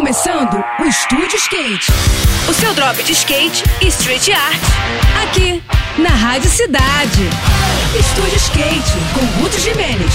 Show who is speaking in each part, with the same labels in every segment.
Speaker 1: começando o Estúdio Skate.
Speaker 2: O seu drop de skate e street art.
Speaker 1: Aqui, na Rádio Cidade. Estúdio Skate, com Guto Jimenez.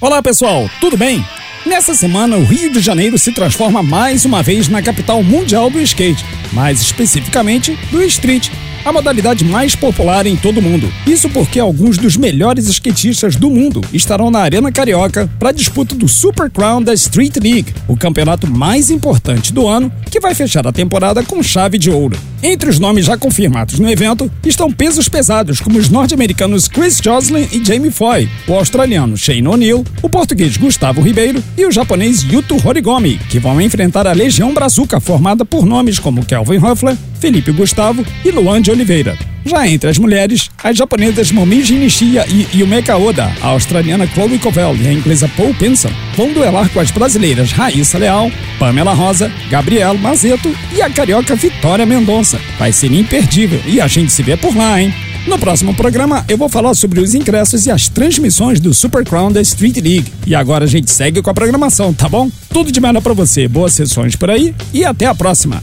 Speaker 3: Olá pessoal, tudo bem? Nessa semana, o Rio de Janeiro se transforma mais uma vez na capital mundial do skate, mais especificamente do street, a modalidade mais popular em todo o mundo. Isso porque alguns dos melhores skatistas do mundo estarão na Arena Carioca para a disputa do Super Crown da Street League, o campeonato mais importante do ano, que vai fechar a temporada com chave de ouro. Entre os nomes já confirmados no evento estão pesos pesados como os norte-americanos Chris Joslin e Jamie Foy, o australiano Shane O'Neill, o português Gustavo Ribeiro e o japonês Yuto Horigomi, que vão enfrentar a Legião Brazuca formada por nomes como Kelvin Huffler, Felipe Gustavo e Luan de Oliveira. Já entre as mulheres, as japonesas Momiji Nishia e Yumeka Oda, a australiana Chloe Covell e a inglesa Paul Pinson vão duelar com as brasileiras Raíssa Leal, Pamela Rosa, Gabriel Mazeto e a carioca Vitória Mendonça. Vai ser imperdível e a gente se vê por lá, hein? No próximo programa eu vou falar sobre os ingressos e as transmissões do Super Crown da Street League. E agora a gente segue com a programação, tá bom? Tudo de melhor para você, boas sessões por aí e até a próxima.